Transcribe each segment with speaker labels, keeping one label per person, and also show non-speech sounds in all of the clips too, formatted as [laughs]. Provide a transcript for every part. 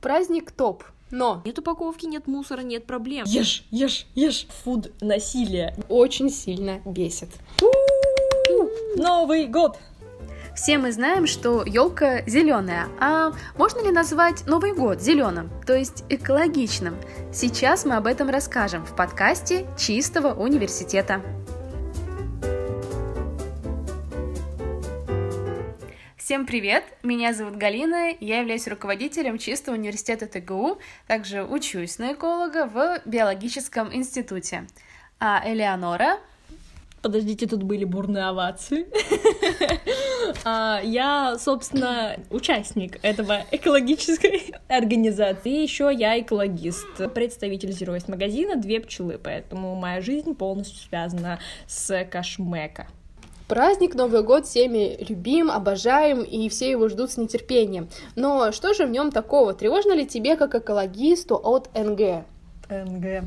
Speaker 1: Праздник топ, но
Speaker 2: Нет упаковки, нет мусора, нет проблем.
Speaker 3: Ешь, ешь, ешь. Фуд насилие.
Speaker 1: очень сильно бесит.
Speaker 3: Новый год.
Speaker 1: Все мы знаем, что елка зеленая, а можно ли назвать Новый год зеленым, то есть экологичным? Сейчас мы об этом расскажем в подкасте Чистого университета. Всем привет! Меня зовут Галина, я являюсь руководителем Чистого университета ТГУ, также учусь на эколога в биологическом институте. А Элеонора
Speaker 3: Подождите, тут были бурные овации. [laughs] А, Я, собственно, участник этого экологической [laughs] организации. И еще я экологист, представитель Zero Waste магазина «Две пчелы», поэтому моя жизнь полностью связана с кошмека.
Speaker 1: Праздник Новый год всеми любим, обожаем, и все его ждут с нетерпением. Но что же в нем такого? Тревожно ли тебе, как экологисту от НГ?
Speaker 3: НГ.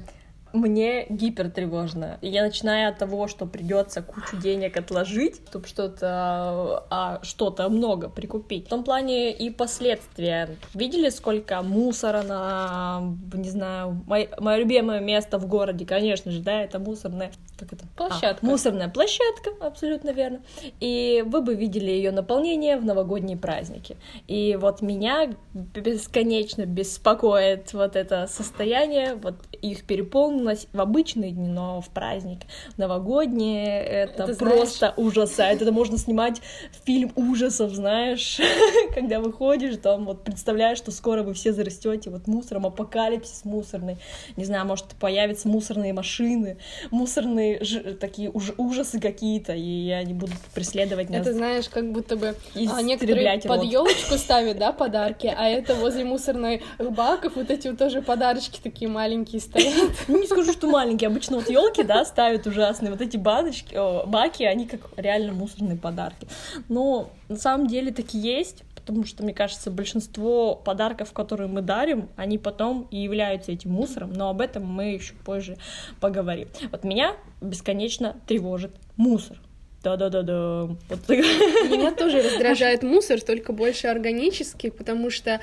Speaker 3: Мне гипер тревожно. Я начинаю от того, что придется кучу денег отложить, чтобы что-то, а, что-то много прикупить. В том плане и последствия. Видели, сколько мусора на, не знаю, мое, любимое место в городе, конечно же, да, это мусорная, как это?
Speaker 1: Площадка.
Speaker 3: А, мусорная площадка, абсолютно верно. И вы бы видели ее наполнение в новогодние праздники. И вот меня бесконечно беспокоит вот это состояние, вот их переполненность в обычные дни, но в праздник новогодние это,
Speaker 1: Это
Speaker 3: просто
Speaker 1: знаешь-
Speaker 3: ужасает. Это можно снимать фильм ужасов, знаешь, [laughs] когда выходишь, там вот представляешь, что скоро вы все зарастете вот мусором, апокалипсис мусорный, не знаю, может появятся мусорные машины, мусорные ж- такие уж- ужасы какие-то, и они будут преследовать нас.
Speaker 1: Это знаешь, как будто бы а, некоторые под елочку ставят, да, подарки, а это возле мусорной баков вот эти вот тоже подарочки такие маленькие стоят. [laughs]
Speaker 3: Не скажу, что маленькие. Обычно вот елки, да, ставят ужасные. Вот эти баночки, о, баки, они как реально мусорные подарки. Но на самом деле таки есть, потому что, мне кажется, большинство подарков, которые мы дарим, они потом и являются этим мусором, но об этом мы еще позже поговорим. Вот меня бесконечно тревожит мусор. Да-да-да-да. Вот.
Speaker 1: Меня [laughs] тоже раздражает мусор, только больше органический, потому что,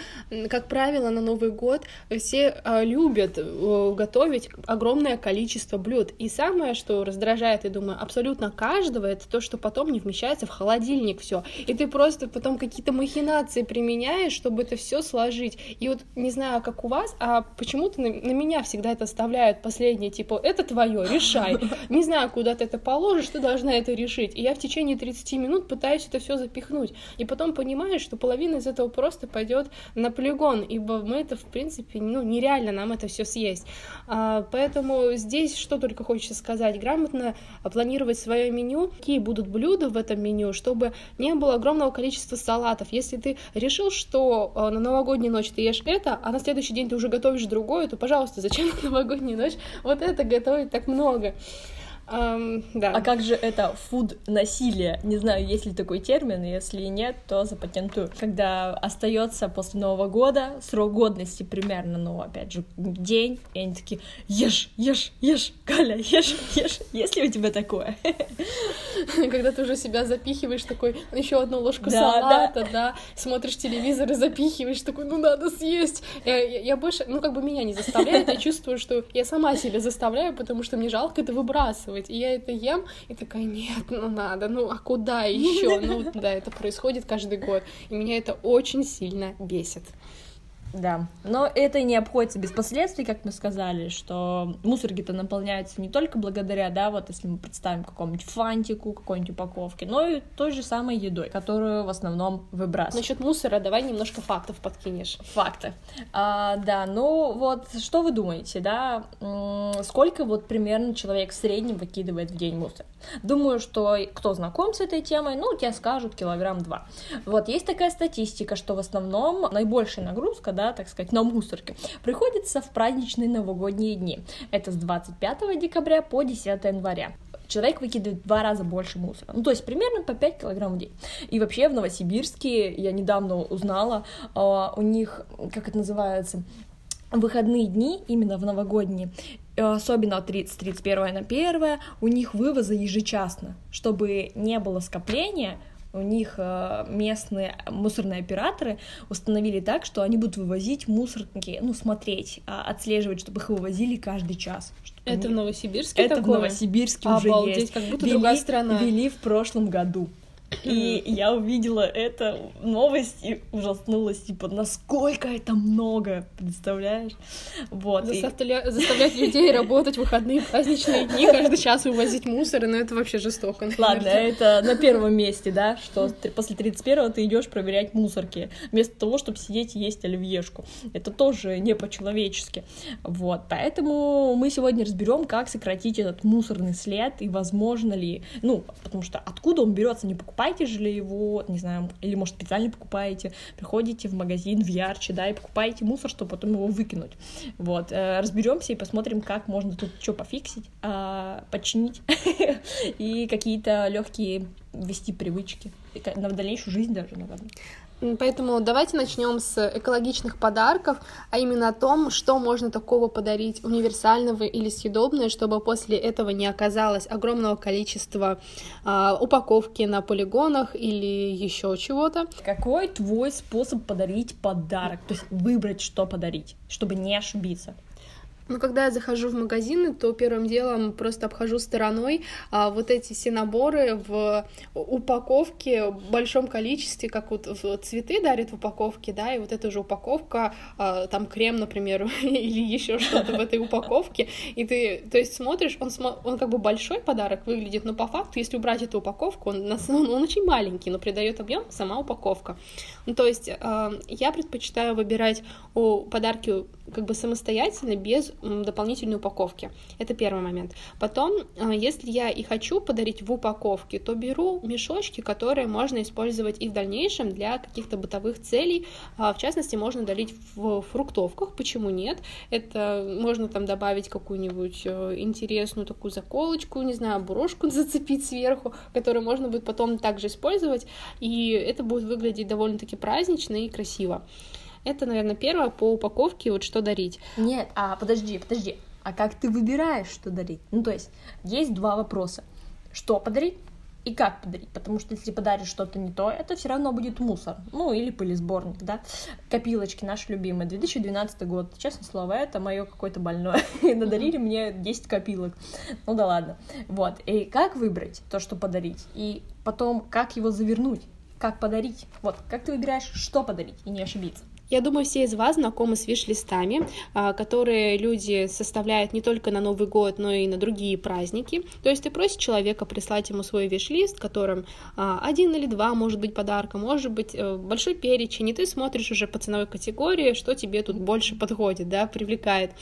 Speaker 1: как правило, на Новый год все а, любят готовить огромное количество блюд. И самое, что раздражает, я думаю, абсолютно каждого, это то, что потом не вмещается в холодильник все. И ты просто потом какие-то махинации применяешь, чтобы это все сложить. И вот не знаю, как у вас, а почему-то на, на меня всегда это оставляют последнее, типа, это твое, решай. [laughs] Не знаю, куда ты это положишь, ты должна это решить. И я в течение 30 минут пытаюсь это все запихнуть. И потом понимаешь, что половина из этого просто пойдет на полигон, ибо мы это, в принципе, ну, нереально нам это все съесть. А, поэтому здесь что только хочется сказать. Грамотно планировать свое меню, какие будут блюда в этом меню, чтобы не было огромного количества салатов. Если ты решил, что а, на новогоднюю ночь ты ешь это, а на следующий день ты уже готовишь другое, то, пожалуйста, зачем на новогоднюю ночь вот это готовить так много? Ам, да.
Speaker 3: А как же это фуд насилие? Не знаю, есть ли такой термин, если нет, то запатентую. Когда остается после Нового года срок годности примерно, ну, опять же, день, и они такие, ешь, ешь, ешь, Галя, ешь, ешь. Есть ли у тебя такое? [laughs]
Speaker 1: Когда ты уже себя запихиваешь такой, еще одну ложку
Speaker 3: Да,
Speaker 1: салата, да. смотришь телевизор и запихиваешь такой, ну надо съесть. Я, я- я больше, ну как бы меня не заставляет, я чувствую, что я сама себя заставляю, потому что мне жалко это выбрасывать. И я это ем, и такая, нет, ну надо, ну а куда еще? Ну да, это происходит каждый год, и меня это очень сильно бесит.
Speaker 3: Да, но это не обходится без последствий, как мы сказали, что мусорги-то наполняются не только благодаря, да, вот если мы представим какому-нибудь фантику, какой-нибудь упаковке, но и той же самой едой, которую в основном выбрасывают.
Speaker 1: Насчет мусора давай немножко фактов подкинешь.
Speaker 3: Факты. А, да, ну вот что вы думаете, да, сколько вот примерно человек в среднем выкидывает в день мусор? Думаю, что кто знаком с этой темой, ну, тебе скажут килограмм два. Вот есть такая статистика, что в основном наибольшая нагрузка, да, так сказать, на мусорке приходится в праздничные новогодние дни. Это с 25 декабря по 10 января человек выкидывает в два раза больше мусора. Ну, то есть примерно по 5 килограмм в день. И вообще в Новосибирске, я недавно узнала, а, у них, как это называется, выходные дни, именно в новогодние, э, особенно 30, 31 на 1, у них вывозы ежечасно, чтобы не было скопления, у них э, местные мусорные операторы установили так, что они будут вывозить мусорники, ну, смотреть, а, отслеживать, чтобы их вывозили каждый час.
Speaker 1: Это в Новосибирске
Speaker 3: Это
Speaker 1: такое?
Speaker 3: в Новосибирске уже
Speaker 1: Обалдеть,
Speaker 3: есть.
Speaker 1: как будто
Speaker 3: Вели-
Speaker 1: другая страна.
Speaker 3: Вели в прошлом году. И я увидела это новость и ужаснулась, типа, насколько это много, представляешь? Вот. и-
Speaker 1: Заставля- Заставлять людей работать в выходные праздничные дни, каждый час вывозить мусор, ну это вообще жестоко.
Speaker 3: Ладно,
Speaker 1: наверное.
Speaker 3: это на первом месте, да, что после 31-го ты идешь проверять мусорки, вместо того, чтобы сидеть и есть оливьешку. Это тоже не по-человечески. Вот, поэтому мы сегодня разберем, как сократить этот мусорный след и возможно ли, ну, потому что откуда он берется, не покупайте же ли его, не знаю, или может специально покупаете, приходите в магазин в Ярче, да, и покупаете мусор, чтобы потом его выкинуть. Вот, разберемся и посмотрим, как можно тут что пофиксить, а, починить [laughs] и какие-то легкие ввести привычки на дальнейшую жизнь даже, наверное.
Speaker 1: Поэтому давайте начнем с экологичных подарков, а именно о том, что можно такого подарить универсального или съедобное, чтобы после этого не оказалось огромного количества а, упаковки на полигонах или еще чего-то.
Speaker 3: Какой твой способ подарить подарок? То есть выбрать, что подарить, чтобы не ошибиться.
Speaker 1: Ну, когда я захожу в магазины, то первым делом просто обхожу стороной а, вот эти все наборы в упаковке в большом количестве, как вот цветы дарят в упаковке, да, и вот эта же упаковка, а, там крем, например, [laughs] или еще что-то в этой упаковке, и ты, то есть смотришь, он, он как бы большой подарок выглядит, но по факту, если убрать эту упаковку, он, самом- он очень маленький, но придает объем сама упаковка. Ну, то есть а, я предпочитаю выбирать о, подарки как бы самостоятельно, без дополнительной упаковки. Это первый момент. Потом, а, если я и хочу подарить в упаковке, то беру мешочки, которые можно использовать и в дальнейшем для каких-то бытовых целей. А, В частности, можно дарить в фруктовках, почему нет? Это можно там добавить какую-нибудь э, интересную такую заколочку, не знаю, брошку [laughs] зацепить сверху, которую можно будет потом также использовать, и это будет выглядеть довольно-таки празднично и красиво. Это, наверное, первое по упаковке, вот что дарить.
Speaker 3: Нет, а подожди, подожди. А как ты выбираешь, что дарить? Ну, то есть, есть два вопроса. Что подарить и как подарить? Потому что если подаришь что-то не то, это все равно будет мусор. Ну, или пылесборник, да. Копилочки наши любимые. 2012 год. Честное слово, это мое какое-то больное. [laughs] И надарили мне 10 копилок. Ну да ладно. Вот. И как выбрать то, что подарить? И потом, как его завернуть? Как подарить? Вот, как ты выбираешь, что подарить и не ошибиться?
Speaker 1: Я думаю, все из вас знакомы с виш-листами, а, которые люди составляют не только на Новый год, но и на другие праздники. То есть ты просишь человека прислать ему свой виш-лист, в котором а, один или два может быть подарка, может быть э, большой перечень, и ты смотришь уже по ценовой категории, что тебе тут больше подходит, да, привлекает.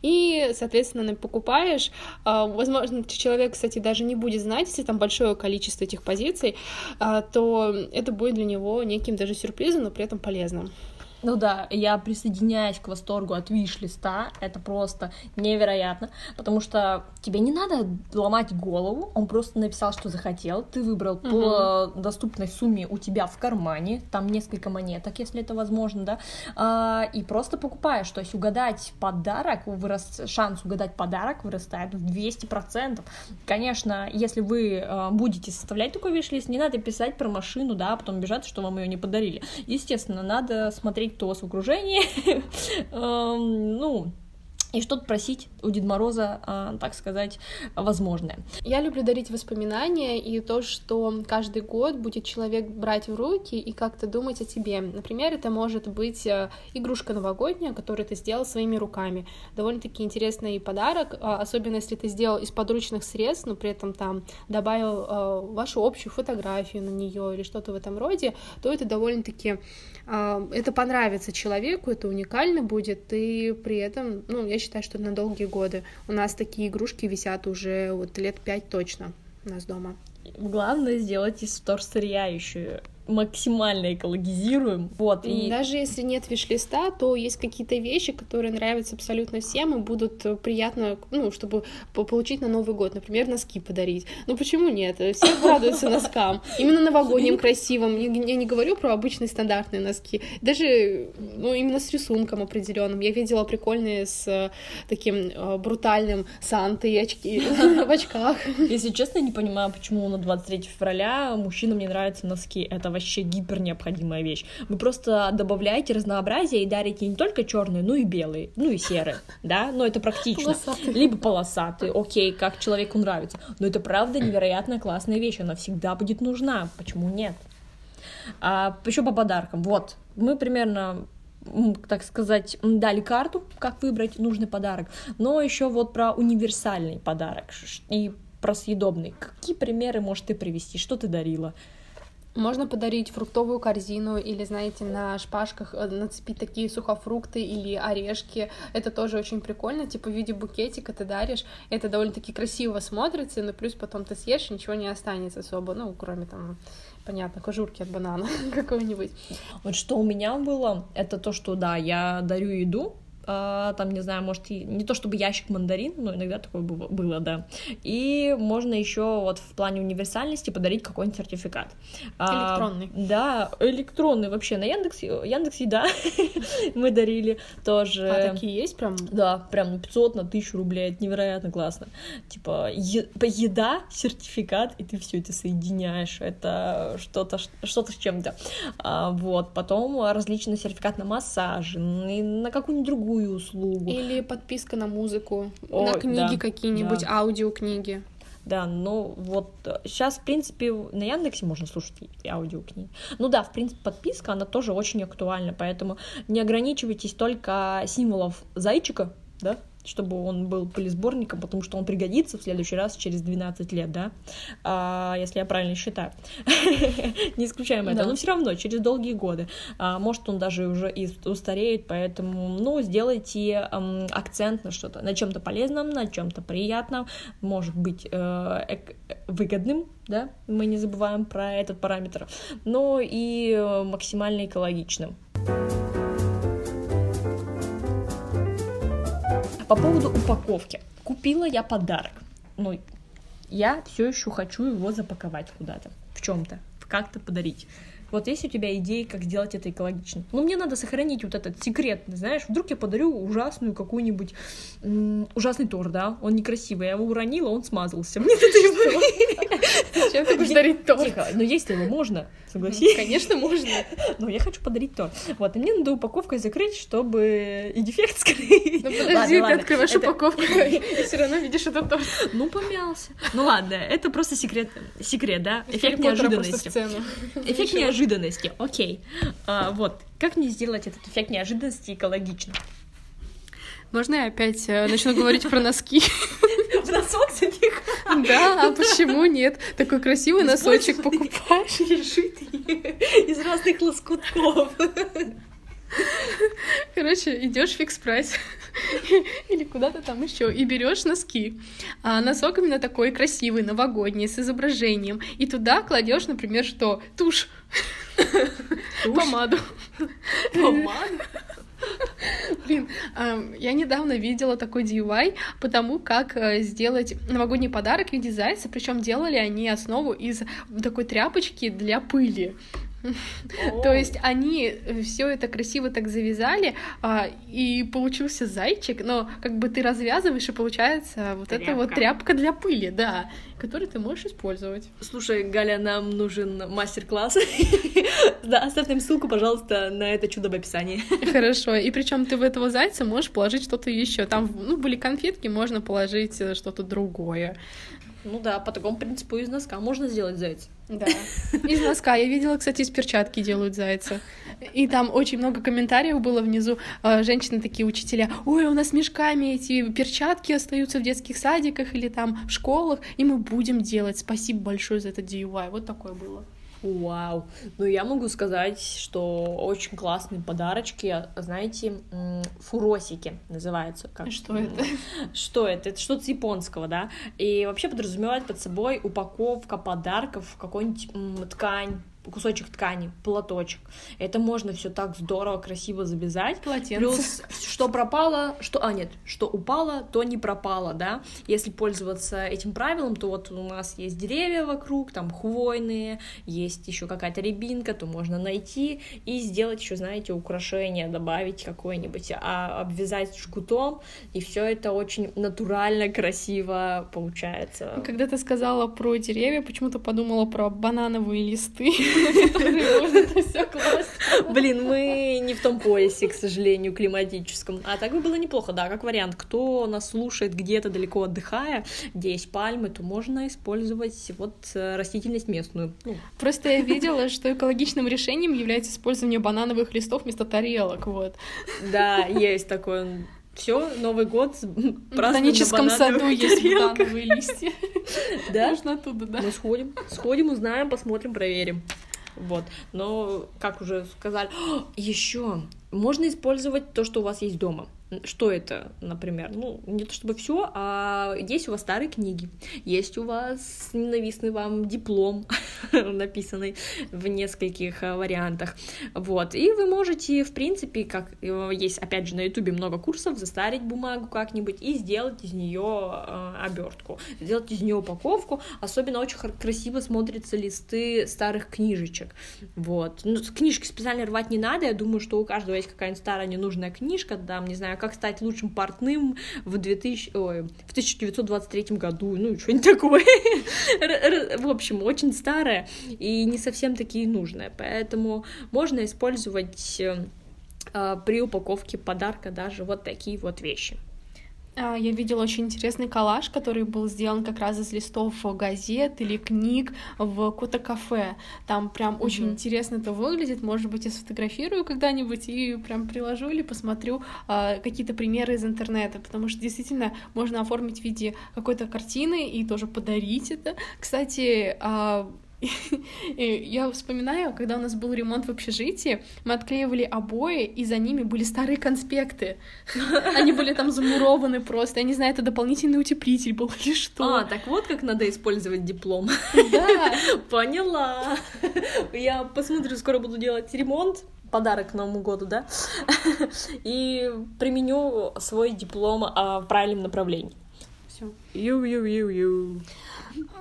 Speaker 1: И, соответственно, покупаешь. А, Возможно, человек, кстати, даже не будет знать, если там большое количество этих позиций, то это будет для него неким даже сюрпризом, но при этом полезным.
Speaker 3: Ну да, я присоединяюсь к восторгу от виш-листа, это просто невероятно, потому что тебе не надо ломать голову, он просто написал, что захотел, ты выбрал по доступной сумме у тебя в кармане, там несколько монеток, если это возможно, да, а, и просто покупаешь, то есть угадать подарок, вырос, шанс угадать подарок вырастает в 200%. Конечно, если вы э, будете составлять такой виш-лист, не надо писать про машину, да, а потом бежать, что вам ее не подарили. Естественно, надо смотреть, вас в окружении, [laughs] Эм, ну, и что-то просить у Деда Мороза, а, так сказать, возможное.
Speaker 1: Я люблю дарить воспоминания и то, что каждый год будет человек брать в руки и как-то думать о тебе. Например, это может быть э, игрушка новогодняя, которую ты сделал своими руками. Довольно-таки интересный подарок, а, особенно если ты сделал из подручных средств, но при этом там добавил э, вашу общую фотографию на нее или что-то в этом роде, то это довольно-таки э, это понравится человеку, это уникально будет, и при этом, ну, я считаю, что на долгие годы. У нас такие игрушки висят уже вот лет пять точно у нас дома.
Speaker 3: Главное сделать из вторсырья еще максимально экологизируем. Вот, и...
Speaker 1: Даже если нет виш-листа, то есть какие-то вещи, которые нравятся абсолютно всем и будут э, приятно, ну, чтобы получить на Новый год. Например, носки подарить. Ну почему нет? Все радуются носкам. Именно новогодним красивым. Я не говорю про обычные стандартные носки. Даже, ну, именно с рисунком определенным. Я видела прикольные с э, таким э, брутальным Сантой и очки [laughs] в очках.
Speaker 3: Если честно, не понимаю, почему на 23 февраля мужчинам не нравятся носки. Это вообще гипер необходимая вещь. Вы просто добавляете разнообразие и дарите не только черные, но и белые, ну и серые, [laughs] да, но это практично. Полосатые. Либо полосатые, окей, как человеку нравится. Но это правда невероятно классная вещь, она всегда будет нужна. Почему нет? А, еще по подаркам. Вот, мы примерно так сказать, дали карту, как выбрать нужный подарок, но еще вот про универсальный подарок и про съедобный. Какие примеры можешь ты привести? Что ты дарила?
Speaker 1: Можно подарить фруктовую корзину или, знаете, на шпажках э, нацепить такие сухофрукты или орешки. Это тоже очень прикольно, типа в виде букетика ты даришь. Это довольно-таки красиво смотрится, но плюс потом ты съешь, ничего не останется особо, ну, кроме там понятно, кожурки от банана [laughs] какого-нибудь.
Speaker 3: Вот что у меня было, это то, что, да, я дарю еду, там, не знаю, может, и не то чтобы ящик мандарин, но иногда такое было, да. И можно еще вот в плане универсальности подарить какой-нибудь сертификат.
Speaker 1: А, электронный.
Speaker 3: А, да, электронный вообще. На Яндексе, Яндексе, да, [laughs] мы дарили тоже.
Speaker 1: А такие есть прям?
Speaker 3: Да, прям на 500, на 1000 рублей, это невероятно классно. Типа, е- еда, сертификат, и ты все это соединяешь, это что-то что-то с чем-то. А, вот, потом различный сертификат на массаж, на какую-нибудь другую другую услугу.
Speaker 1: Или подписка на музыку, Ой, на книги да, какие-нибудь, да. аудиокниги.
Speaker 3: Да, ну вот сейчас, в принципе, на Яндексе можно слушать аудиокниги. Ну да, в принципе, подписка, она тоже очень актуальна, поэтому не ограничивайтесь только символов зайчика, да, чтобы он был полисборником, потому что он пригодится в следующий раз через 12 лет, да, а, если я правильно считаю. [laughs] Не исключаем это, но все равно через долгие годы. А, может, он даже уже и устареет, поэтому, ну, сделайте акцент на что-то, на чем-то полезном, на чем-то приятном, может быть, э, выгодным, да, мы не забываем про этот параметр, но и э, максимально экологичным. По поводу упаковки. Купила я подарок. Ну, я все еще хочу его запаковать куда-то, в чем-то, как-то подарить. Вот есть у тебя идеи, как сделать это экологично. Ну, мне надо сохранить вот этот секрет, знаешь, вдруг я подарю ужасную какую-нибудь ужасный торт, да, он некрасивый, я его уронила, он смазался. [laughs] Мне это
Speaker 1: Зачем ты будешь дарить торт?
Speaker 3: Тихо, но есть его можно, согласись.
Speaker 1: Конечно, можно. [laughs]
Speaker 3: Но я хочу подарить торт. Вот, и мне надо упаковкой закрыть, чтобы и дефект скрыть.
Speaker 1: Ну подожди, ты открываешь упаковку [laughs] и все равно видишь этот торт.
Speaker 3: Ну, помялся. Ну ладно, это просто секрет, секрет, да? Эффект неожиданности. Эффект неожиданности неожиданности. Окей. А, вот. Как мне сделать этот эффект неожиданности экологичным?
Speaker 1: Можно я опять э, начну говорить про носки?
Speaker 3: В носок запихать?
Speaker 1: Да, а почему нет? Такой красивый носочек покупаешь. [laughs]
Speaker 3: Решитый из разных лоскутков.
Speaker 1: Короче, идешь в фикс прайс или куда-то там еще и берешь носки. А носок именно такой красивый, новогодний, с изображением. И туда кладешь, например, что? Тушь. Помаду.
Speaker 3: Помаду?
Speaker 1: Блин, я недавно видела такой DIY потому как э, сделать новогодний подарок в виде зайца, причем делали они основу из такой тряпочки для пыли. То есть они все это красиво так завязали, а, и получился зайчик, но как бы ты развязываешь, и получается вот эта вот тряпка для пыли, да, которую ты можешь использовать.
Speaker 3: Слушай, Галя, нам нужен мастер-класс. [laughs] Да, оставь нам ссылку, пожалуйста, на это чудо в описании. [laughs]
Speaker 1: Хорошо. И причем ты в этого зайца можешь положить что-то еще. Там, ну, были конфетки, можно положить э, что-то другое.
Speaker 3: Ну да, по такому принципу из носка можно сделать зайца.
Speaker 1: Да. Из носка. Я видела, кстати, из перчатки делают зайца. И там очень много комментариев было внизу. А, женщины такие, учителя, ой, у нас мешками эти перчатки остаются в детских садиках или там в школах, и мы будем делать. Спасибо большое за этот DIY. Вот такое было.
Speaker 3: Вау. Ну, я могу сказать, что очень классные подарочки, знаете, фуросики называются.
Speaker 1: Как... Что это?
Speaker 3: Что это? Это что-то японского, да? И вообще подразумевает под собой упаковка подарков в какую-нибудь ткань, кусочек ткани, платочек. Это можно все так здорово, красиво завязать.
Speaker 1: Полотенце.
Speaker 3: Плюс, что пропало, что... А, нет, что упало, то не пропало, да. Если пользоваться этим правилом, то вот у нас есть деревья вокруг, там хвойные, есть еще какая-то рябинка, то можно найти и сделать еще, знаете, украшение, добавить какое-нибудь, а обвязать жгутом, и все это очень натурально, красиво получается.
Speaker 1: Когда ты сказала про деревья, почему-то подумала про банановые листы,
Speaker 3: Блин, мы не в том поясе, к сожалению, климатическом. А так бы было неплохо, да, как вариант. Кто нас слушает где-то далеко отдыхая, где есть пальмы, то можно использовать вот э, растительность местную. Ну,
Speaker 1: Просто я видела, что экологичным решением является использование банановых листов вместо тарелок, вот.
Speaker 3: да, есть такое. Все, Новый год
Speaker 1: В ботаническом саду есть банановые листья.
Speaker 3: Да?
Speaker 1: Можно оттуда, да.
Speaker 3: Мы сходим, сходим, узнаем, посмотрим, проверим. Вот. Но, как уже сказали, еще можно использовать то, что у вас есть дома. Что это, например? Ну, не то чтобы все, а есть у вас старые книги, есть у вас ненавистный вам диплом, [laughs] написанный в нескольких э, вариантах. Вот. И вы можете, в принципе, как э, есть, опять же, на Ютубе много курсов, застарить бумагу как-нибудь и сделать из нее обертку, сделать из нее упаковку. Особенно очень красиво смотрятся листы старых книжечек. Вот. Ну, книжки специально рвать не надо. Я думаю, что у каждого есть какая-нибудь старая ненужная книжка, там, не знаю, как стать лучшим портным в 2000, ой, в 1923 году, ну, что-нибудь такое. В общем, очень старая и не совсем такие нужная. Поэтому можно использовать э, при упаковке подарка даже вот такие вот вещи.
Speaker 1: А, Я видела очень интересный коллаж, который был сделан как раз из листов газет или книг в какое-то кафе. Там прям очень
Speaker 3: Мгм.
Speaker 1: интересно это выглядит. Может быть, я сфотографирую когда-нибудь и прям приложу или посмотрю а, какие-то примеры из интернета, потому что действительно можно оформить в виде какой-то картины и тоже подарить это. Кстати, а, [laughs] и Я вспоминаю, когда у нас был ремонт в общежитии, мы отклеивали обои, и за ними были старые конспекты. [laughs] Они были там замурованы просто. Я не знаю, это дополнительный утеплитель был [laughs] или что.
Speaker 3: А, так вот как надо использовать диплом.
Speaker 1: да.
Speaker 3: Поняла. Я посмотрю, скоро буду делать ремонт. Подарок к Новому году, да? И применю свой диплом а, в правильном направлении.
Speaker 1: Всё.
Speaker 3: Ю-ю-ю-ю.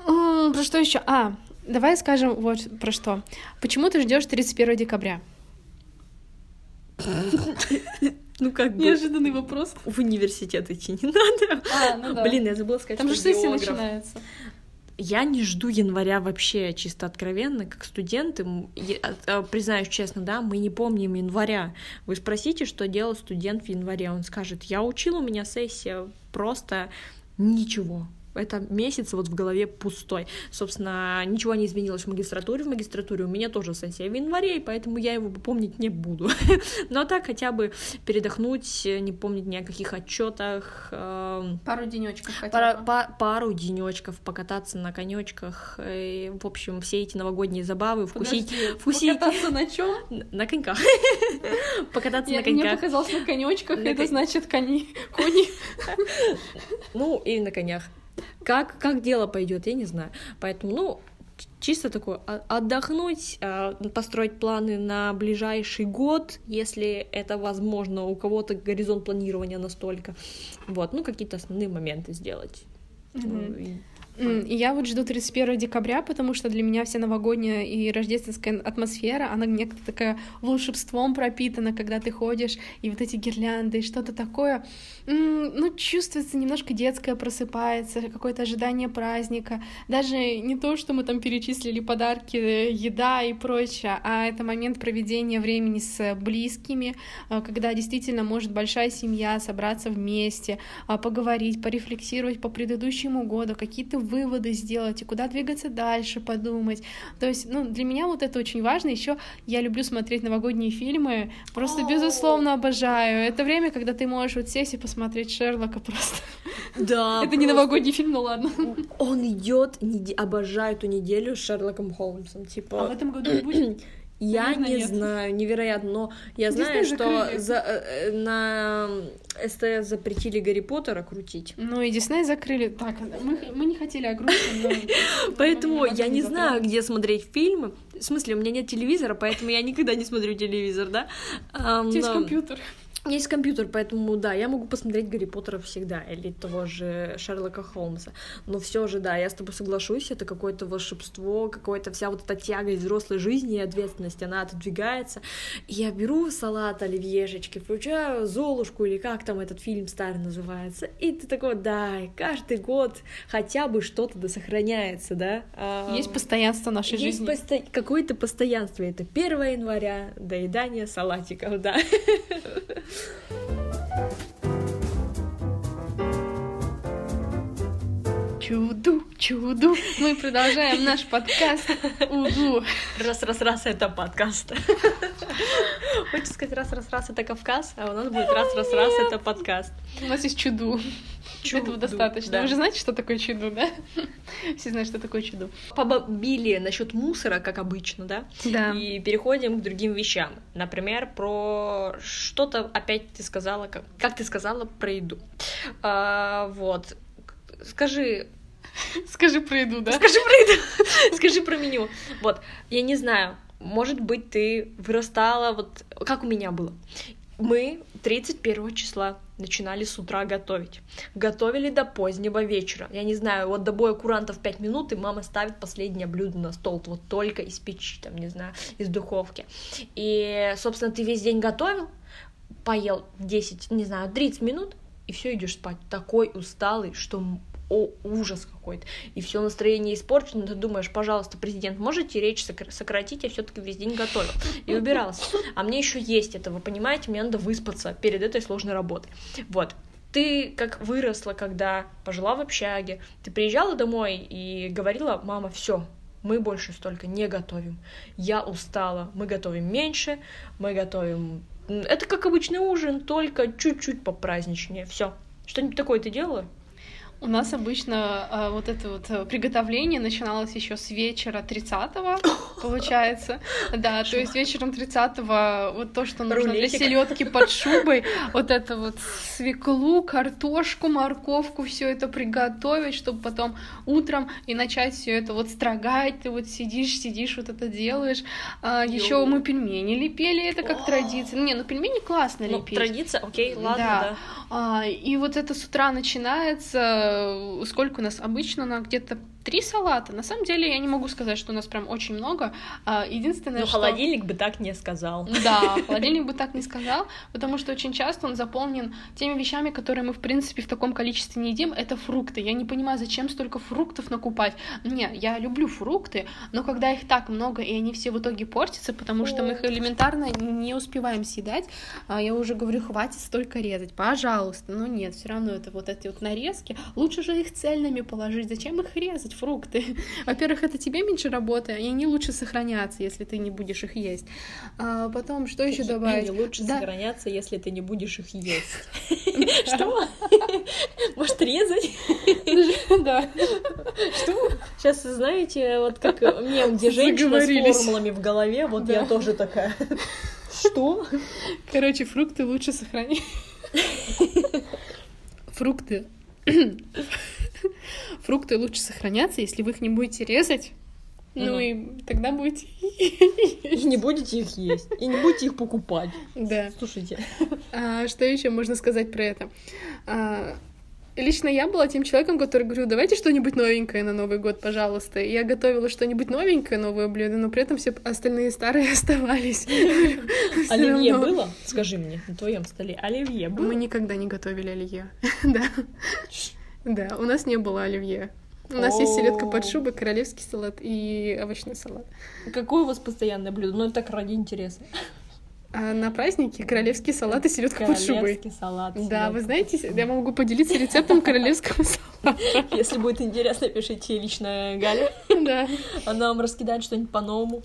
Speaker 1: Про что еще? А, давай скажем вот про что. Почему ты ждешь 31 декабря?
Speaker 3: Ну как бы
Speaker 1: Неожиданный вопрос.
Speaker 3: в университет идти не надо.
Speaker 1: А, ну
Speaker 3: Блин, я забыла сказать,
Speaker 1: Там же
Speaker 3: что
Speaker 1: сессия начинается.
Speaker 3: Я не жду января вообще, чисто откровенно, как студенты. Я, а, Признаюсь честно, да, мы не помним января. Вы спросите, что делал студент в январе. Он скажет, я учил, у меня сессия, просто ничего. Это месяц вот в голове пустой. Собственно, ничего не изменилось в магистратуре. В магистратуре у меня тоже сессия в январе, и поэтому я его помнить не буду. [laughs] Но так хотя бы передохнуть, не помнить ни о каких отчетах, эм,
Speaker 1: Пару денечков хотя
Speaker 3: Пара-
Speaker 1: бы.
Speaker 3: па- пару денечков покататься на конечках, и, в общем, все эти новогодние забавы, вкусить,
Speaker 1: Подожди,
Speaker 3: вкусить
Speaker 1: покататься на чем? [laughs]
Speaker 3: на коньках, [laughs] покататься на
Speaker 1: мне
Speaker 3: коньках,
Speaker 1: показалось на конечках, это значит кони. Кони.
Speaker 3: ну и на конях. Как как дело пойдет, я не знаю. Поэтому, ну чисто такое а- отдохнуть, а, построить планы на ближайший год, если это возможно, у кого-то горизонт планирования настолько, вот, ну какие-то основные моменты сделать. Ну,
Speaker 1: я вот жду 31 декабря, потому что для меня вся новогодняя и рождественская атмосфера, она некто такая волшебством пропитана, когда ты ходишь, и вот эти гирлянды, и что-то такое, ну, чувствуется немножко детское просыпается, какое-то ожидание праздника, даже не то, что мы там перечислили подарки, еда и прочее, а это момент проведения времени с близкими, э, когда действительно может большая семья собраться вместе, а, поговорить, порефлексировать по предыдущему году, какие-то выводы сделать и куда двигаться дальше, подумать. То есть, ну, для меня вот это очень важно. Еще я люблю смотреть новогодние фильмы, просто безусловно обожаю. Это время, когда ты можешь вот сесть и посмотреть Шерлока просто.
Speaker 3: Да, [laughs]
Speaker 1: это не новогодний фильм, ну ладно.
Speaker 3: Он идет, обожаю эту неделю с Шерлоком Холмсом.
Speaker 1: А в
Speaker 3: Типа,
Speaker 1: этом году не будет? [clears throat]
Speaker 3: Я
Speaker 1: Наверное,
Speaker 3: не
Speaker 1: нет.
Speaker 3: знаю, невероятно, но я знаю,
Speaker 1: Дисней
Speaker 3: что
Speaker 1: закрыли.
Speaker 3: за, э, э, на СТС запретили Гарри Поттера крутить.
Speaker 1: Ну и Дисней закрыли. Так, мы, мы не хотели о грустном, но... [laughs]
Speaker 3: Поэтому я не знаю, где смотреть фильмы. В смысле, у меня нет телевизора, поэтому я никогда не смотрю телевизор, да? Но-
Speaker 1: компьютер.
Speaker 3: Есть компьютер, поэтому да, я могу посмотреть Гарри Поттера всегда, или того же Шерлока Холмса. Но все же, да, я с тобой соглашусь, это какое-то волшебство, какое-то вся вот эта тяга из взрослой жизни и ответственность, она отодвигается. И я беру салат оливьешечки, включаю Золушку, или как там этот фильм старый называется, и ты такой, да, каждый год хотя бы что-то да сохраняется, да?
Speaker 1: Есть постоянство нашей
Speaker 3: есть
Speaker 1: жизни.
Speaker 3: посто- какое-то постоянство. Это 1 января, доедание салатиков, да. [laughs]
Speaker 1: Чуду, чуду. Мы продолжаем наш подкаст Уду.
Speaker 3: Раз-раз-раз это подкаст. Хочешь сказать раз-раз-раз это Кавказ, а у нас будет раз-раз-раз это подкаст.
Speaker 1: У нас есть чуду.
Speaker 3: Чуду,
Speaker 1: Этого достаточно.
Speaker 3: да.
Speaker 1: Вы же знаете, что такое чуду, да? [laughs] Все знают, что такое чуду.
Speaker 3: Побили насчет мусора, как обычно, да?
Speaker 1: Да.
Speaker 3: И переходим к другим вещам. Например, про что-то опять ты сказала, как, как ты сказала, про еду. А, вот. Скажи,
Speaker 1: Скажи про еду, да?
Speaker 3: Скажи про еду. [laughs] Скажи про меню. Вот, я не знаю, может быть, ты вырастала, вот как у меня было. Мы 31 числа начинали с утра готовить. Готовили до позднего вечера. Я не знаю, вот до боя курантов 5 минут, и мама ставит последнее блюдо на стол. Вот только из печи, там, не знаю, из духовки. И, собственно, ты весь день готовил, поел 10, не знаю, 30 минут, и все идешь спать. Такой усталый, что о, ужас какой-то. И все настроение испорчено. Ты думаешь, пожалуйста, президент, можете речь сокр- сократить? Я все-таки весь день готовил и убирался. А мне еще есть это, вы понимаете, мне надо выспаться перед этой сложной работой. Вот. Ты как выросла, когда пожила в общаге, ты приезжала домой и говорила, мама, все, мы больше столько не готовим. Я устала. Мы готовим меньше, мы готовим... Это как обычный ужин, только чуть-чуть попраздничнее. Все. Что-нибудь такое ты делала?
Speaker 1: У нас обычно а, вот это вот а, приготовление начиналось еще с вечера 30-го, [laughs] получается. Да, то есть вечером 30-го вот то, что нужно
Speaker 3: Рулетик.
Speaker 1: для селедки под [laughs] шубой, вот это вот свеклу, картошку, морковку, все это приготовить, чтобы потом утром и начать все это вот строгать. Ты вот сидишь, сидишь, вот это делаешь. Еще
Speaker 3: Йоу.
Speaker 1: мы пельмени лепели, это как традиция. Не, ну пельмени классно
Speaker 3: Ну,
Speaker 1: лепить.
Speaker 3: традиция, окей, ладно,
Speaker 1: Да.
Speaker 3: да.
Speaker 1: А, и вот это с утра начинается. Э, Сколько у нас обычно? На где-то три салата. На самом деле я не могу сказать, что у нас прям очень много. А, Единственное,
Speaker 3: Но
Speaker 1: что...
Speaker 3: холодильник бы так не сказал.
Speaker 1: Да, [laughs] холодильник бы так не сказал, потому что очень часто он заполнен теми вещами, которые мы, в принципе, в таком количестве не едим. Это фрукты. Я не понимаю, зачем столько фруктов накупать. Не, я люблю фрукты, но когда их так много, и они все в итоге портятся, потому что мы их элементарно не успеваем съедать, а я уже говорю, хватит столько резать, пожалуйста. Но нет, все равно это вот эти вот нарезки. Лучше же их цельными положить. Зачем их резать, фрукты? [laughs] Во-первых, это тебе меньше работы, и они лучше сохранятся, если ты не будешь их есть. А потом, что еще добавить?
Speaker 3: Они лучше
Speaker 1: Да.
Speaker 3: сохранятся, если ты не будешь их есть. [laughs] Что? [laughs] Может, резать?
Speaker 1: Да.
Speaker 3: Что? Сейчас, знаете, вот как мем, где женщина с формулами в голове, вот я тоже такая. Что?
Speaker 1: Короче, фрукты лучше сохранить. Фрукты. Фрукты лучше сохранятся, если вы их не будете резать. Ну
Speaker 3: Мгм.
Speaker 1: и тогда будете...
Speaker 3: И не будете их есть, и не будете их покупать.
Speaker 1: Да.
Speaker 3: Слушайте.
Speaker 1: А, что еще можно сказать про это? А, лично я была тем человеком, который говорил, давайте что-нибудь новенькое на Новый год, пожалуйста. И я готовила что-нибудь новенькое, новое блюдо, но при этом все остальные старые [laughs] оставались.
Speaker 3: Оливье было? Скажи мне, на твоем столе оливье было?
Speaker 1: Мы никогда не готовили оливье. [laughs] Да. Да, у нас не было оливье. У нас есть селедка под шубой, королевский салат и овощной салат.
Speaker 3: Какое у вас постоянное блюдо? Ну, это так ради интереса.
Speaker 1: А на празднике королевский салат и селедка под шубой.
Speaker 3: Королевский салат.
Speaker 1: Да, вы знаете, я могу поделиться рецептом королевского [laughs] салата.
Speaker 3: Если будет интересно, пишите лично Галя.
Speaker 1: Да.
Speaker 3: Она вам раскидает что-нибудь по-новому.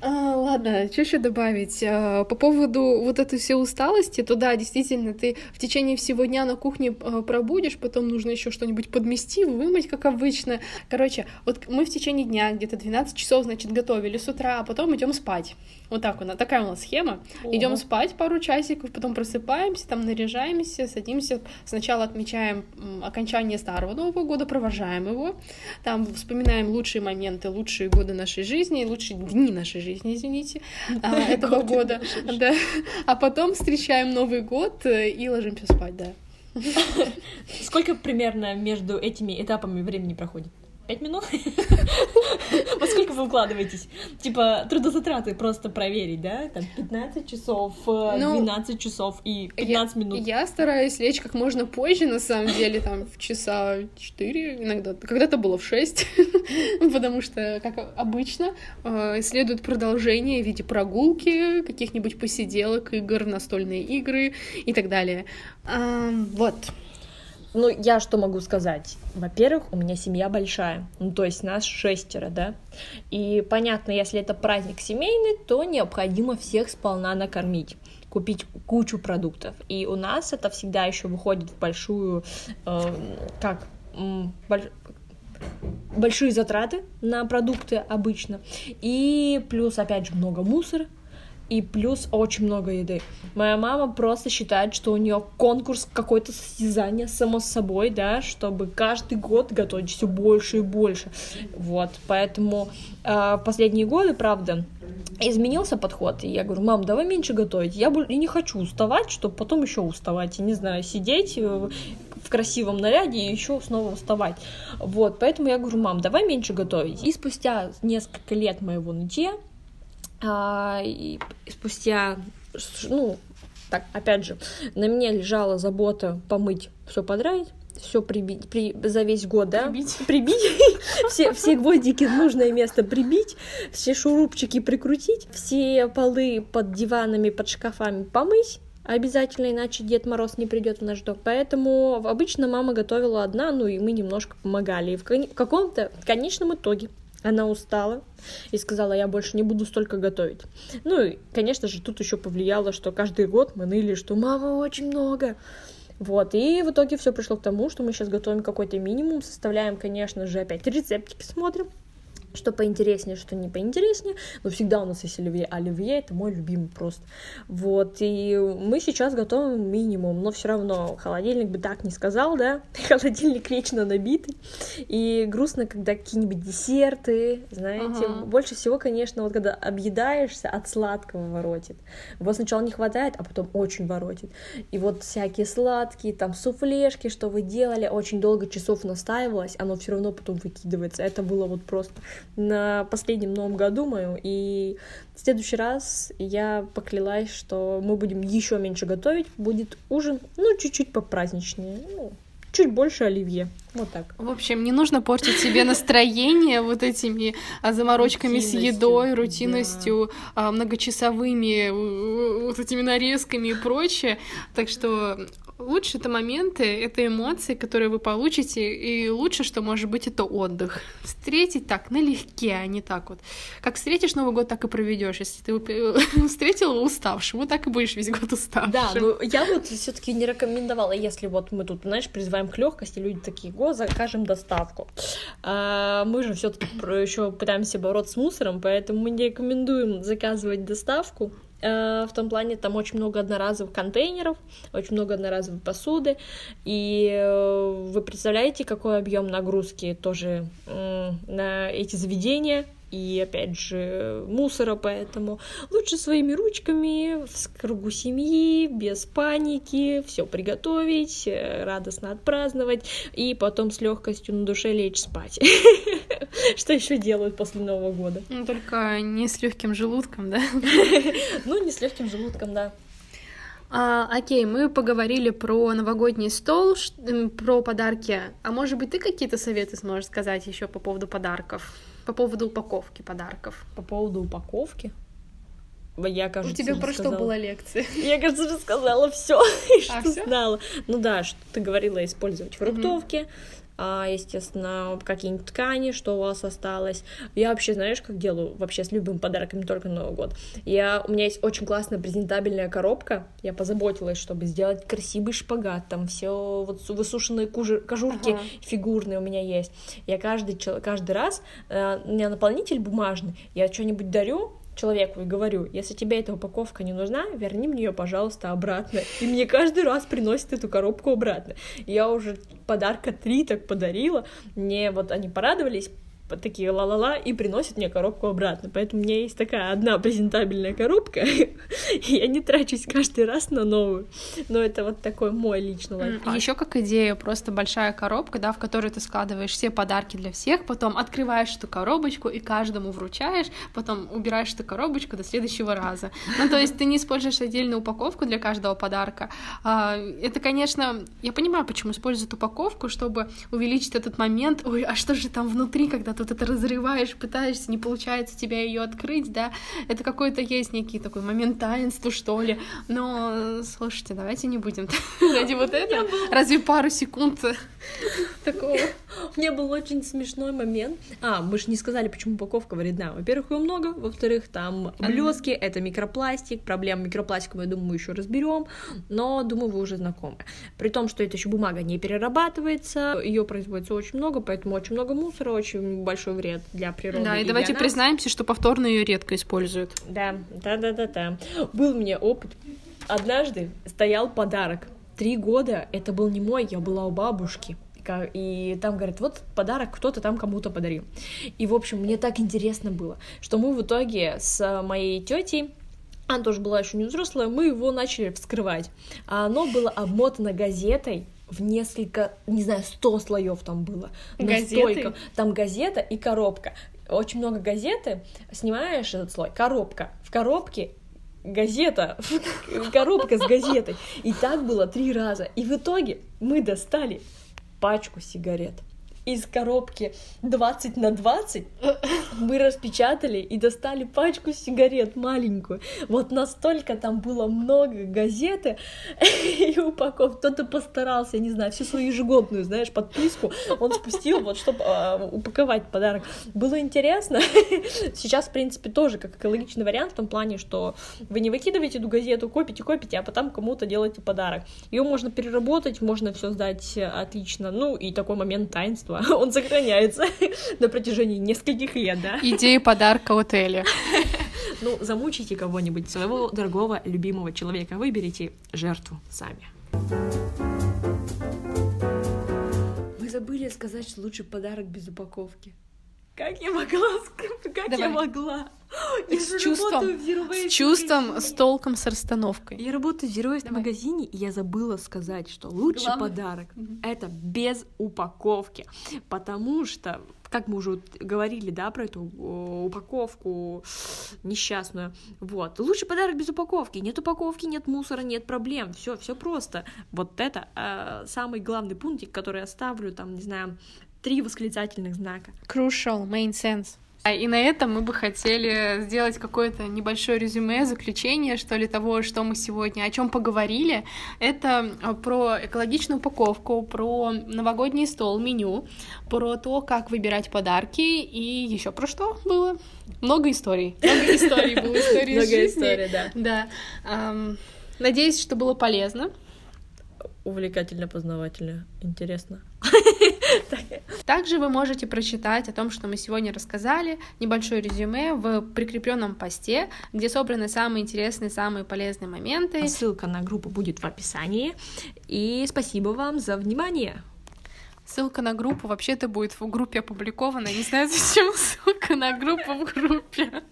Speaker 1: А, ладно, что еще добавить? А, по поводу вот этой всей усталости, то да, действительно, ты в течение всего дня на кухне а, пробудешь, потом нужно еще что-нибудь подмести, вымыть, как обычно. Короче, вот мы в течение дня где-то 12 часов, значит, готовили с утра, а потом идем спать. Вот так у нас, такая у нас схема. Идем спать пару часиков, потом просыпаемся, там наряжаемся, садимся, сначала отмечаем окончание старого Нового года, провожаем его, там вспоминаем лучшие моменты, лучшие годы нашей жизни, лучшие дни нашей жизни, извините, [laughs] а, этого года, да. А потом встречаем Новый год э, и ложимся спать, да. [laughs] [laughs]
Speaker 3: Сколько примерно между этими этапами времени проходит? Пять минут? [laughs] Во сколько вы укладываетесь? Типа трудозатраты просто проверить, да? Там 15 часов, 12 ну, часов и 15
Speaker 1: я,
Speaker 3: минут.
Speaker 1: Я стараюсь лечь как можно позже, на самом деле, там в часа 4 иногда. Когда-то было в 6, [laughs] потому что, как обычно, э, следует продолжение в виде прогулки, каких-нибудь посиделок, игр, настольные игры и так далее. Вот.
Speaker 3: Ну, я что могу сказать? Во-первых, у меня семья большая, ну, то есть нас шестеро, да, и понятно, если это праздник семейный, то необходимо всех сполна накормить купить кучу продуктов. И у нас это всегда еще выходит в большую, э, как, больш... большие затраты на продукты обычно. И плюс, опять же, много мусора, и плюс очень много еды. Моя мама просто считает, что у нее конкурс какое-то состязание само собой, да, чтобы каждый год готовить все больше и больше. Вот, поэтому э, последние годы, правда, изменился подход. И я говорю, мам, давай меньше готовить. Я и не хочу уставать, чтобы потом еще уставать. И не знаю, сидеть э, в красивом наряде и еще снова уставать. Вот, поэтому я говорю, мам, давай меньше готовить. И спустя несколько лет моего нытья и спустя, ну, так, опять же, на мне лежала забота помыть все подрать, все прибить при, за весь год, да?
Speaker 1: Прибить.
Speaker 3: Прибить. [laughs] все, все гвоздики в нужное место прибить, все шурупчики прикрутить, все полы под диванами, под шкафами помыть. Обязательно, иначе Дед Мороз не придет в наш дом. Поэтому обычно мама готовила одна, ну и мы немножко помогали. И в, в каком-то конечном итоге она устала и сказала, я больше не буду столько готовить. Ну и, конечно же, тут еще повлияло, что каждый год мы ныли, что мама очень много. Вот, и в итоге все пришло к тому, что мы сейчас готовим какой-то минимум, составляем, конечно же, опять рецептики смотрим, что поинтереснее, что не поинтереснее, но всегда у нас есть оливье. Оливье — это мой любимый просто. Вот, и мы сейчас готовим минимум, но все равно холодильник бы так не сказал, да, [laughs] холодильник вечно набитый, и грустно, когда какие-нибудь десерты, знаете, ага. больше всего, конечно, вот когда объедаешься, от сладкого воротит. Вот сначала не хватает, а потом очень воротит. И вот всякие сладкие, там, суфлешки, что вы делали, очень долго часов настаивалось, оно все равно потом выкидывается. Это было вот просто на последнем Новом году мою, и в следующий раз я поклялась, что мы будем еще меньше готовить, будет ужин, ну, чуть-чуть попраздничнее, ну, чуть больше оливье. Вот так.
Speaker 1: В общем, не нужно портить себе настроение вот этими а, заморочками с едой, рутинностью, да. многочасовыми вот этими нарезками и прочее. Так что лучше это моменты, это эмоции, которые вы получите, и лучше, что может быть, это отдых. Встретить так, налегке, а не так вот. Как встретишь Новый год, так и проведешь. Если ты [laughs] встретил его уставшим, вот так и будешь весь год уставшим.
Speaker 3: Да, ну я вот все таки не рекомендовала, если вот мы тут, знаешь, призываем к легкости, люди такие, го, закажем доставку. А, мы же все таки еще пытаемся бороться с мусором, поэтому мы не рекомендуем заказывать доставку. Э, в том плане там очень много одноразовых контейнеров, очень много одноразовой посуды, и э, вы представляете, какой объем нагрузки тоже на эти заведения, и, опять же, мусора, поэтому лучше своими ручками, в кругу семьи, без паники, все приготовить, радостно отпраздновать, и потом с легкостью на душе лечь спать. [laughs] [laughs] Что еще делают после Нового года?
Speaker 1: Ну, только не с легким желудком, да? [laughs]
Speaker 3: Ну, не с легким желудком, да.
Speaker 1: А, окей, мы поговорили про новогодний стол, про подарки. А может быть, ты какие-то советы сможешь сказать еще по поводу подарков? По поводу упаковки подарков.
Speaker 3: По поводу упаковки? Я, кажется,
Speaker 1: У тебя
Speaker 3: уже
Speaker 1: про что
Speaker 3: сказала.
Speaker 1: была лекция? [laughs]
Speaker 3: Я, кажется, рассказала все,
Speaker 1: А,
Speaker 3: что
Speaker 1: всё?
Speaker 3: знала. Ну да, что ты говорила использовать фруктовки, естественно, какие-нибудь ткани, что у вас осталось. Я вообще, знаешь, как делаю вообще с любым подарком, не только Новый год. Я, у меня есть очень классная презентабельная коробка. Я позаботилась, чтобы сделать красивый шпагат. Там все вот су- высушенные кужи- кожурки
Speaker 1: Ага.
Speaker 3: фигурные у меня есть. Я каждый, каждый раз, э, у меня наполнитель бумажный, я что-нибудь дарю, человеку и говорю, если тебе эта упаковка не нужна, верни мне ее, пожалуйста, обратно. И мне каждый раз приносит эту коробку обратно. Я уже подарка три так подарила, мне вот они порадовались, по- такие ла-ла-ла, и приносят мне коробку обратно. Поэтому у меня есть такая одна презентабельная коробка, и [laughs] я не трачусь каждый раз на новую. Но это вот такой мой личный лайфхак.
Speaker 1: Еще как идея, просто большая коробка, да, в которой ты складываешь все подарки для всех, потом открываешь эту коробочку и каждому вручаешь, потом убираешь эту коробочку до следующего раза. Ну, то есть ты не используешь отдельную упаковку для каждого подарка. А, Это, конечно, я понимаю, почему используют упаковку, чтобы увеличить этот момент. Ой, а что же там внутри, когда тут это разрываешь, пытаешься, не получается тебя ее открыть, да? Это какой-то есть некий такой момент таинства, что ли. Но, слушайте, давайте не будем [laughs] ради вот этого. Разве пару секунд [laughs] такого?
Speaker 3: У меня был очень смешной момент. А, мы же не сказали, почему упаковка вредна. Во-первых, ее много, во-вторых, там блески, это микропластик. Проблем микропластиком, я думаю, мы еще разберем. Но думаю, вы уже знакомы. При том, что это еще бумага не перерабатывается, ее производится очень много, поэтому очень много мусора, очень большой вред для природы.
Speaker 1: Да, и
Speaker 3: для
Speaker 1: давайте
Speaker 3: нас.
Speaker 1: признаемся, что повторно ее редко используют.
Speaker 3: Да, да, да, да, да. Был у меня опыт. Однажды стоял подарок. Три года это был не мой, я была у бабушки. И там говорят, вот подарок кто-то там кому-то подарил. И, в общем, мне так интересно было, что мы в итоге с моей тетей она тоже была еще не взрослая, мы его начали вскрывать. А оно было обмотано газетой в несколько, не знаю, сто слоев там было.
Speaker 1: Газетой?
Speaker 3: Настолько. Там газета и коробка. Очень много газеты, снимаешь этот слой, коробка. В коробке газета, [laughs] коробка с газетой. И так было три раза. И в итоге мы достали пачку сигарет. Из коробки 20 на 20 мы распечатали и достали пачку сигарет маленькую. Вот настолько там было много газеты [laughs] и упаков. Кто-то постарался, я не знаю, всю свою ежегодную, знаешь, подписку он спустил, вот, чтобы упаковать подарок. Было интересно. [laughs] Сейчас, в принципе, тоже как экологичный вариант в том плане, что вы не выкидываете эту газету, копите, копите, а потом кому-то делаете подарок. Ее можно переработать, можно все сдать отлично. Ну, и такой момент таинства, [laughs] он сохраняется [laughs] на протяжении нескольких лет, да?
Speaker 1: Идея подарка от Эли. [laughs]
Speaker 3: Ну, замучите кого-нибудь, своего дорогого, любимого человека, выберите жертву сами. Мы забыли сказать, что лучший подарок без упаковки. Как я могла? Как я
Speaker 1: Давай.
Speaker 3: могла?
Speaker 1: С
Speaker 3: Я же
Speaker 1: чувством, С чувством, с толком, с расстановкой.
Speaker 3: Я работаю в Zero Waste магазине, и я забыла сказать, что лучший
Speaker 1: Главное-
Speaker 3: подарок
Speaker 1: Мгм.
Speaker 3: это без упаковки, потому что как мы уже говорили, да, про эту упаковку несчастную. Вот. Лучший подарок без упаковки. Нет упаковки, нет мусора, нет проблем. Все, все просто. Вот это э, самый главный пунктик, который я ставлю, там, не знаю, три восклицательных знака.
Speaker 1: Crucial, main sense. А, И на этом мы бы хотели сделать какое-то небольшое резюме, заключение, что ли, того, что мы сегодня о чем поговорили. Это а, про экологичную упаковку, про новогодний стол, меню, про то, как выбирать подарки и еще про что было. Много историй. Много историй было, [laughs] историй из
Speaker 3: Много
Speaker 1: жизни.
Speaker 3: историй, да.
Speaker 1: Да. Надеюсь, что было полезно.
Speaker 3: Увлекательно, познавательно, интересно. [laughs]
Speaker 1: Также вы можете прочитать о том, что мы сегодня рассказали, небольшое резюме в прикрепленном посте, где собраны самые интересные, самые полезные моменты.
Speaker 3: Ссылка на группу будет в описании. И спасибо вам за внимание.
Speaker 1: Ссылка на группу вообще-то будет в группе опубликована. Не знаю, зачем ссылка на группу в группе.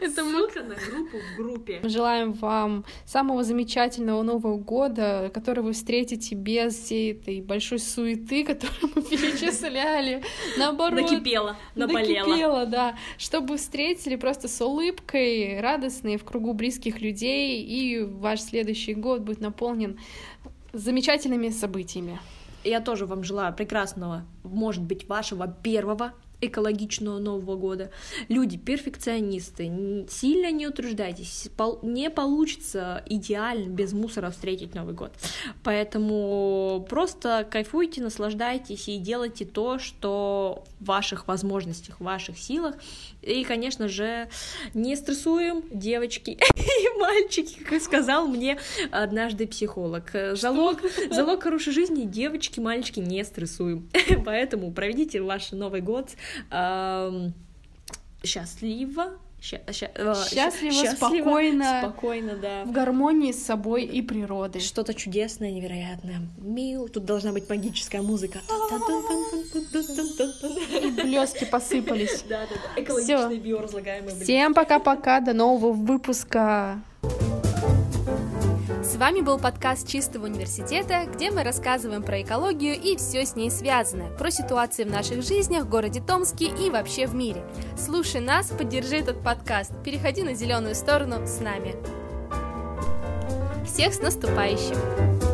Speaker 1: Это мы
Speaker 3: Ссылка на группу в группе.
Speaker 1: Мы Желаем вам самого замечательного Нового года, который вы встретите без всей этой большой суеты, которую мы перечисляли. Наоборот,
Speaker 3: Накипело, наболело.
Speaker 1: Накипело, да. Чтобы встретили просто с улыбкой, радостные, в кругу близких людей, и ваш следующий год будет наполнен замечательными событиями.
Speaker 3: Я тоже вам желаю прекрасного, может быть, вашего первого экологичного Нового года. Люди перфекционисты, сильно не утруждайтесь, не получится идеально без мусора встретить Новый год. Поэтому просто кайфуйте, наслаждайтесь и делайте то, что в ваших возможностях, в ваших силах. И, конечно же, не стрессуем, девочки [laughs] мальчики, как сказал мне однажды психолог. Залог, [laughs] залог хорошей жизни, девочки, мальчики, не стрессуем. [laughs] Поэтому проведите ваш Новый год эм, счастливо,
Speaker 4: Счастливо, счастливо, спокойно,
Speaker 3: спокойно, да.
Speaker 4: В гармонии с собой и природой.
Speaker 3: Что-то чудесное, невероятное. Мил, тут должна быть магическая музыка. [laughs]
Speaker 4: И блески посыпались.
Speaker 3: Да, да, да. Экологичные биоразлагаемые.
Speaker 4: Всем пока-пока, до нового выпуска.
Speaker 1: С вами был подкаст Чистого университета, где мы рассказываем про экологию и все с ней связанное, про ситуации в наших жизнях в городе Томске и вообще в мире. Слушай нас, поддержи этот подкаст, переходи на зеленую сторону с нами. Всех с наступающим!